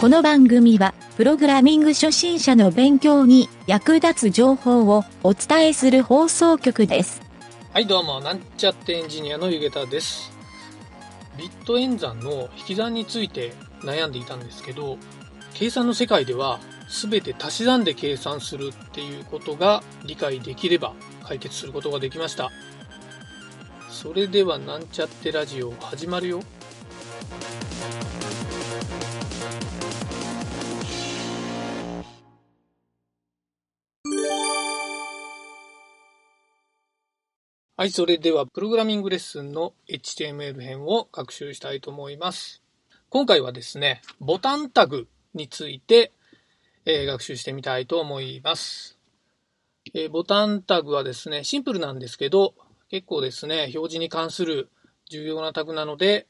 この番組は、プログラミング初心者の勉強に役立つ情報をお伝えする放送局です。はいどうもなんちゃってエンジニアのゆげたです。ビット演算の引き算について悩んでいたんですけど計算の世界では全て足し算で計算するっていうことが理解できれば解決することができました。それではなんちゃってラジオ始まるよ。はい、それではプログラミングレッスンの HTML 編を学習したいと思います。今回はですね、ボタンタグについて、えー学習してみたいと思います、えーボタンタグはですね、シンプルなんですけど、結構ですね、表示に関する重要なタグなので、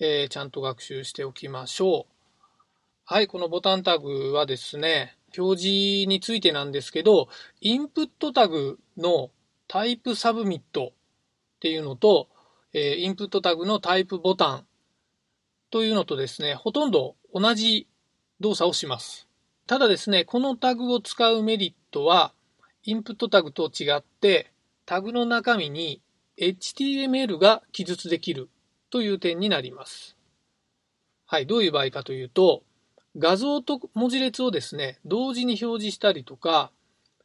えーちゃんと学習しておきましょう。はい、このボタンタグはですね、表示についてなんですけど、インプットタグのタイプサブミットっていうのと、えインプットタグのタイプボタンというのとですね、ほとんど同じ動作をします。ただですね、このタグを使うメリットは、インプットタグと違って、タグの中身に HTML が記述できるという点になります。はい、どういう場合かというと、画像と文字列をですね、同時に表示したりとか、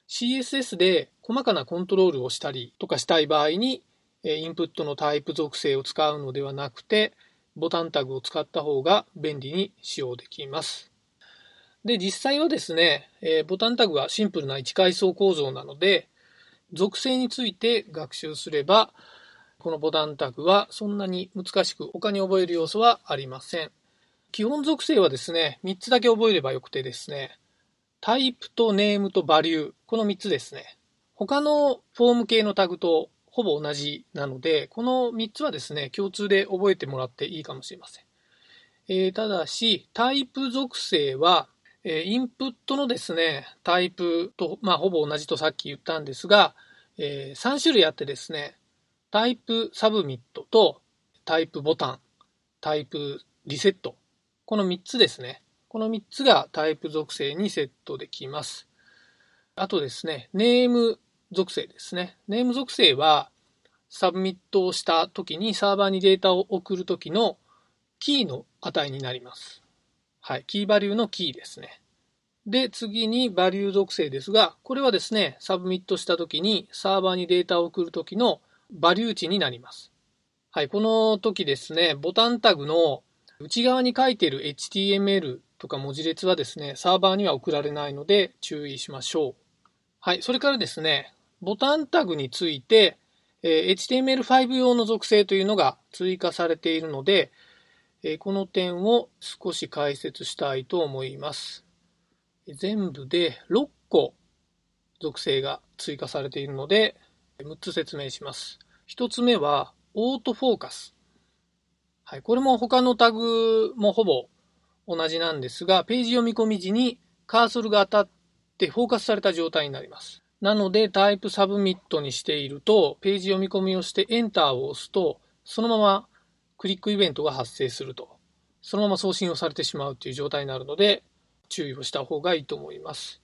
CSS で細かなコントロールをしたりとかしたい場合に、インプットのタイプ属性を使うのではなくて、ボタンタグを使った方が便利に使用できます。で、実際はですね、えボタンタグはシンプルな1階層構造なので、属性について学習すれば、このボタンタグはそんなに難しく他に覚える要素はありません。基本属性はですね、3つだけ覚えればよくてですね、タイプとネームとバリュー、この3つですね。他のフォーム系のタグとほぼ同じなので、この3つはですね、共通で覚えてもらっていいかもしれません。えーただし、タイプ属性は、えーインプットのですね、タイプと、まあ、ほぼ同じとさっき言ったんですが、え3種類あってですね、タイプサブミットとtype button、type reset、この3つですね。この3つがタイプ属性にセットできます。あとですね、 name 属性ですね。 name 属性は、サブミットをした時にサーバーにデータを送る時のキーの値になります。はい。キーバリューのキーですね。で、次に value 属性ですが、これはですね、サブミットした時にサーバーにデータを送る時のバリュー値になります。はい。この時ですね、ボタンタグの内側に書いている HTML とか文字列はですね、サーバーには送られないので注意しましょう。はい。それからですね、ボタンタグについて、えー HTML5 用の属性というのが追加されているので、えーこの点を少し解説したいと思います。全部で6個属性が追加されているので、6つ説明します。1つ目は、オートフォーカス。はい。これも他のタグもほぼ同じなんですが、ページ読み込み時にカーソルが当たってフォーカスされた状態になります。なので、タイプサブミットにしていると、ページ読み込みをしてエンターを押すと、そのままクリックイベントが発生すると。そのまま送信をされてしまうという状態になるので、注意をした方がいいと思います。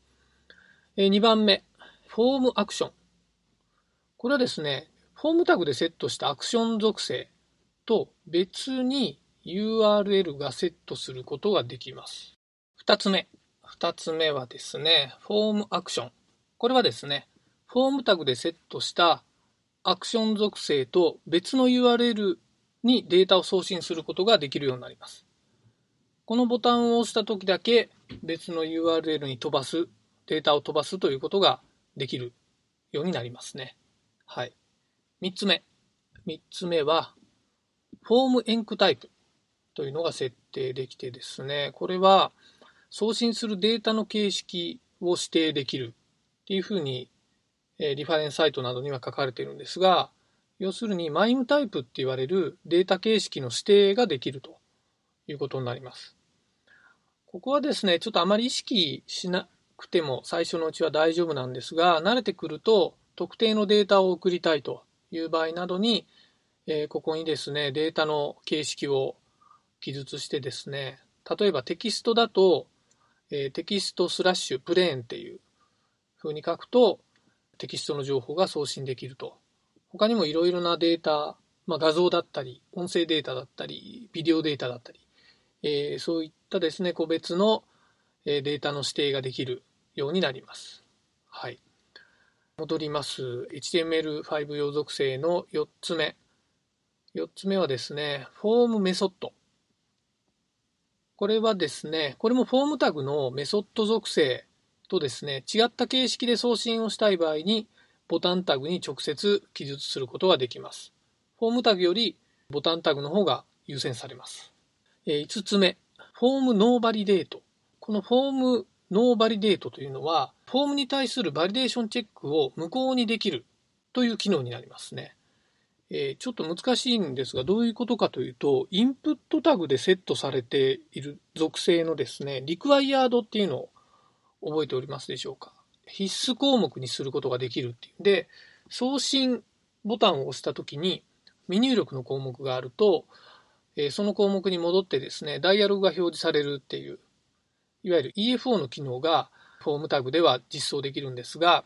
2番目、フォームアクション。これはですね、フォームタグでセットしたアクション属性と別に URL がセットすることができます。二つ目。二つ目はですね、フォームアクション。これはですね、フォームタグでセットしたアクション属性と別の URL にデータを送信することができるようになります。このボタンを押した時だけ別の URL に飛ばす、データを飛ばすということができるようになりますね。はい。三つ目。三つ目は、フォームエンクタイプというのが設定できてですね、これは送信するデータの形式を指定できるっていうふうに、えリファレンスサイトなどには書かれているんですが、要するにマイムタイプって言われるデータ形式の指定ができるということになります。ここはですね、ちょっとあまり意識しなくても最初のうちは大丈夫なんですが、慣れてくると特定のデータを送りたいという場合などに、えここにですね、データの形式を記述してですね、例えばテキストだと、えー、テキストスラッシュ plain っていう風に書くとテキストの情報が送信できると。他にもいろいろなデータ、まあ、画像だったり、音声データだったり、ビデオデータだったり、えー、そういったですね、個別のデータの指定ができるようになります。はい。戻ります。HTML5 用属性の4つ目。4つ目はですね、フォームメソッド。これはですね、これもフォームタグのメソッド属性とですね、違った形式で送信をしたい場合に、button タグに直接記述することができます。フォームタグより button タグの方が優先されます。5つ目、 formnovalidate。この formnovalidate というのは、フォームに対するバリデーションチェックを無効にできるという機能になりますね。えー、ちょっと難しいんですが、どういうことかというと、インプットタグでセットされている属性のですね、 required っていうのを覚えておりますでしょうか。必須項目にすることができるっていうんで、送信ボタンを押したときに、未入力の項目があると、えー、その項目に戻ってですね、ダイアログが表示されるっていう、いわゆる EFO の機能がフォームタグでは実装できるんですが、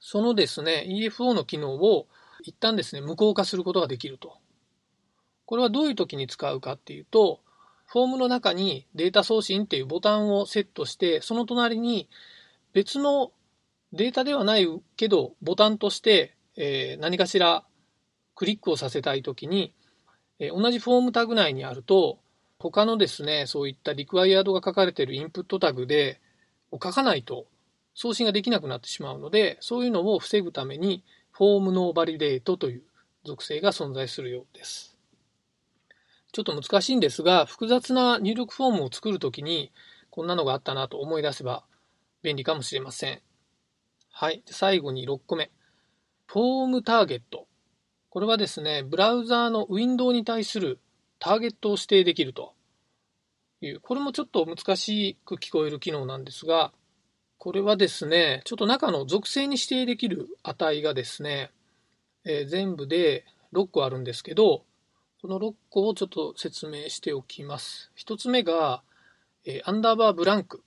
そのですね、EFO の機能を一旦ですね、無効化することができると。これはどういう時に使うかっていうと、フォームの中にデータ送信っていうボタンをセットして、その隣に別のデータではないけど、ボタンとして、えー、何かしらクリックをさせたいときに、えー、同じフォームタグ内にあると、他のですね、そういったリクワイアードが書かれているインプットタグで、を書かないと送信ができなくなってしまうので、そういうのを防ぐために、フォームノーバリデートという属性が存在するようです。ちょっと難しいんですが、複雑な入力フォームを作るときに、こんなのがあったなと思い出せば便利かもしれません。はい。最後に6個目。フォームターゲット。これはですね、ブラウザーのウィンドウに対するターゲットを指定できるという、これもちょっと難しく聞こえる機能なんですが、これはですね、ちょっと中の属性に指定できる値がですね、えー、全部で6個あるんですけど、この6個をちょっと説明しておきます。1つ目が、えー、アンダーバーブランク。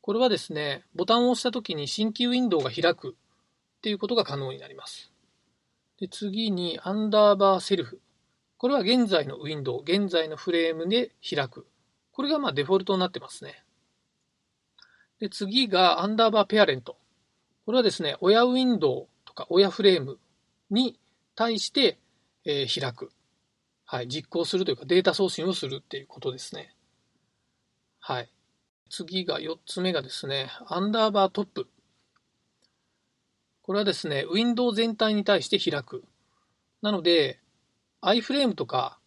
これはですね、ボタンを押したときに新規ウィンドウが開くっていうことが可能になります。で次に、アンダーバーセルフ。これは現在のウィンドウ、現在のフレームで開く。これがまデフォルトになってますね。で、次がアンダーバーペアレント。これはですね、親ウィンドウとか親フレームに対して、えー、開く。はい、実行するというかデータ送信をするっていうことですね。はい。次が4つ目がですね、アンダーバートップ。これはですね、ウィンドウ全体に対して開く。なので、iFrame とか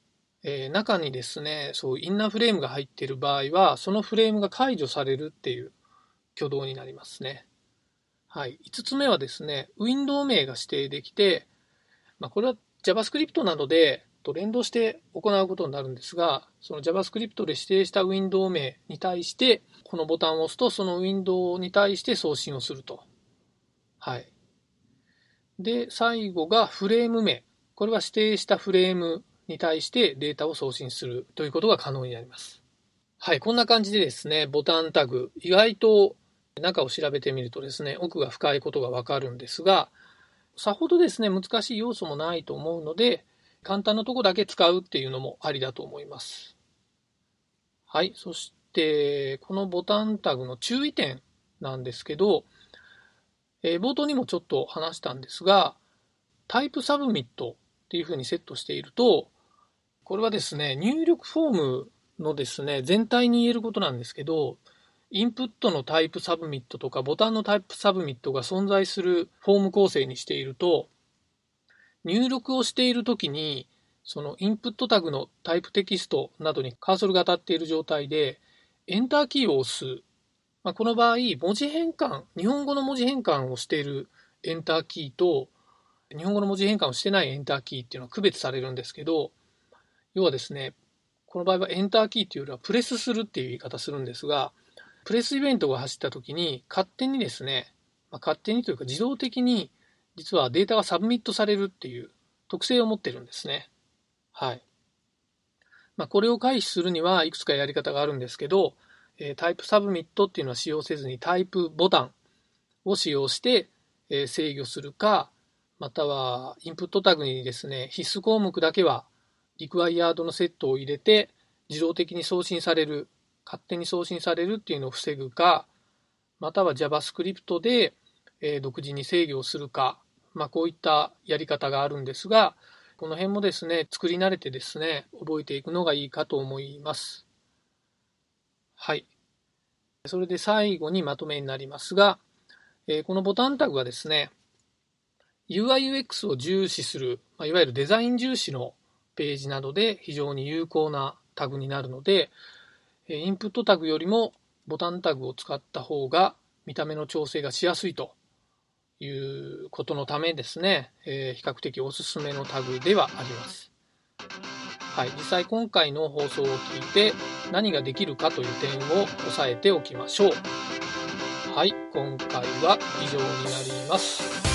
えー、中にですね、そうインナーフレームが入っている場合は、そのフレームが解除されるっていう挙動になりますね。はい。5つ目はですね、ウィンドウ名が指定できて、まあ、これは JavaScript などでと連動して行うことになるんですが、その JavaScript で指定したウィンドウ名に対して、このボタンを押すと、そのウィンドウに対して送信をすると。はい。で、最後がフレーム名。これは指定したフレームに対してデータを送信するということが可能になります。はい、こんな感じでですね、ボタンタグ、意外と中を調べてみるとですね、奥が深いことがわかるんですが、さほどですね、難しい要素もないと思うので、簡単なとこだけ使うっていうのもありだと思います。はい、そして、このボタンタグの注意点なんですけど、えー、冒頭にもちょっと話したんですが、タイプサブミットっていうふうにセットしていると、これはですね、入力フォームのですね、全体に言えることなんですけど、インプットの type submit とか button の type submit が存在するフォーム構成にしていると、入力をしているときに、そのインプットタグの type text などにカーソルが当たっている状態で、エンターキーを押す。まあ、この場合、文字変換、日本語の文字変換をしているエンターキーと、日本語の文字変換をしてないエンターキーっていうのは区別されるんですけど、要はですね、この場合はエンターキーっていうよりはプレスするっていう言い方するんですが、プレスイベントが走った時に勝手にですね、まあ、勝手にというか自動的に実はデータがサブミットされるっていう特性を持ってるんですね。はい。まあ、これを回避するにはいくつかやり方があるんですけど、え type submit っていうのは使用せずに type buttonを使用して、え制御するか、またはインプットタグにですね、必須項目だけはリクワイヤードのセットを入れて自動的に送信される、勝手に送信されるっていうのを防ぐか、または JavaScript で、え独自に制御をするか、まあ、こういったやり方があるんですが、この辺もですね、作り慣れてですね、覚えていくのがいいかと思います。はい。それで最後にまとめになりますが、え、このボタンタグはですね、UIUX を重視する、ま、いわゆるデザイン重視のページなどで非常に有効なタグになるので、インプットタグよりもボタンタグを使った方が見た目の調整がしやすいということのためですね、えー、比較的おすすめのタグではあります。はい、実際今回の放送を聞いて何ができるかという点を押さえておきましょう。はい、今回は以上になります。